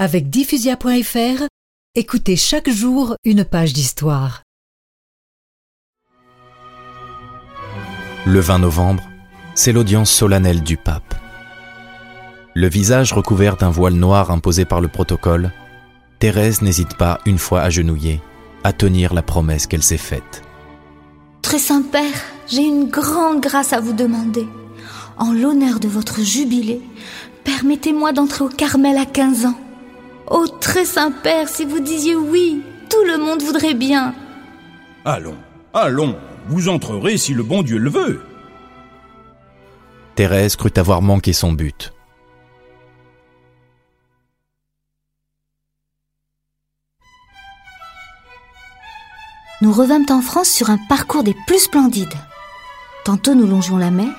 Avec diffusia.fr, écoutez chaque jour une page d'histoire. Le 20 novembre, c'est l'audience solennelle du pape. Le visage recouvert d'un voile noir imposé par le protocole, Thérèse n'hésite pas, une fois agenouillée, à tenir la promesse qu'elle s'est faite. Très Saint-Père, j'ai une grande grâce à vous demander. En l'honneur de votre jubilé, permettez-moi d'entrer au Carmel à 15 ans. Ô très Saint-Père, si vous disiez oui, tout le monde voudrait bien. Allons, allons, vous entrerez si le bon Dieu le veut. Thérèse crut avoir manqué son but. Nous revînmes en France sur un parcours des plus splendides. Tantôt nous longeons la mer,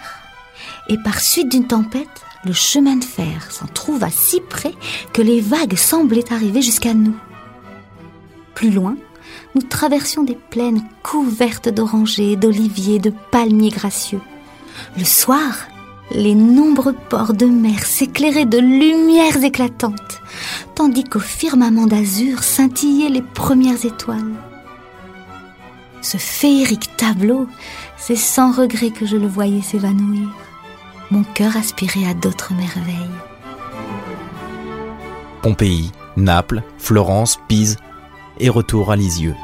et par suite d'une tempête, le chemin de fer s'en trouva si près que les vagues semblaient arriver jusqu'à nous. Plus loin, nous traversions des plaines couvertes d'orangers, d'oliviers, de palmiers gracieux. Le soir, les nombreux ports de mer s'éclairaient de lumières éclatantes, tandis qu'au firmament d'azur scintillaient les premières étoiles. Ce féerique tableau, c'est sans regret que je le voyais s'évanouir. Mon cœur aspirait à d'autres merveilles. Pompéi, Naples, Florence, Pise et retour à Lisieux.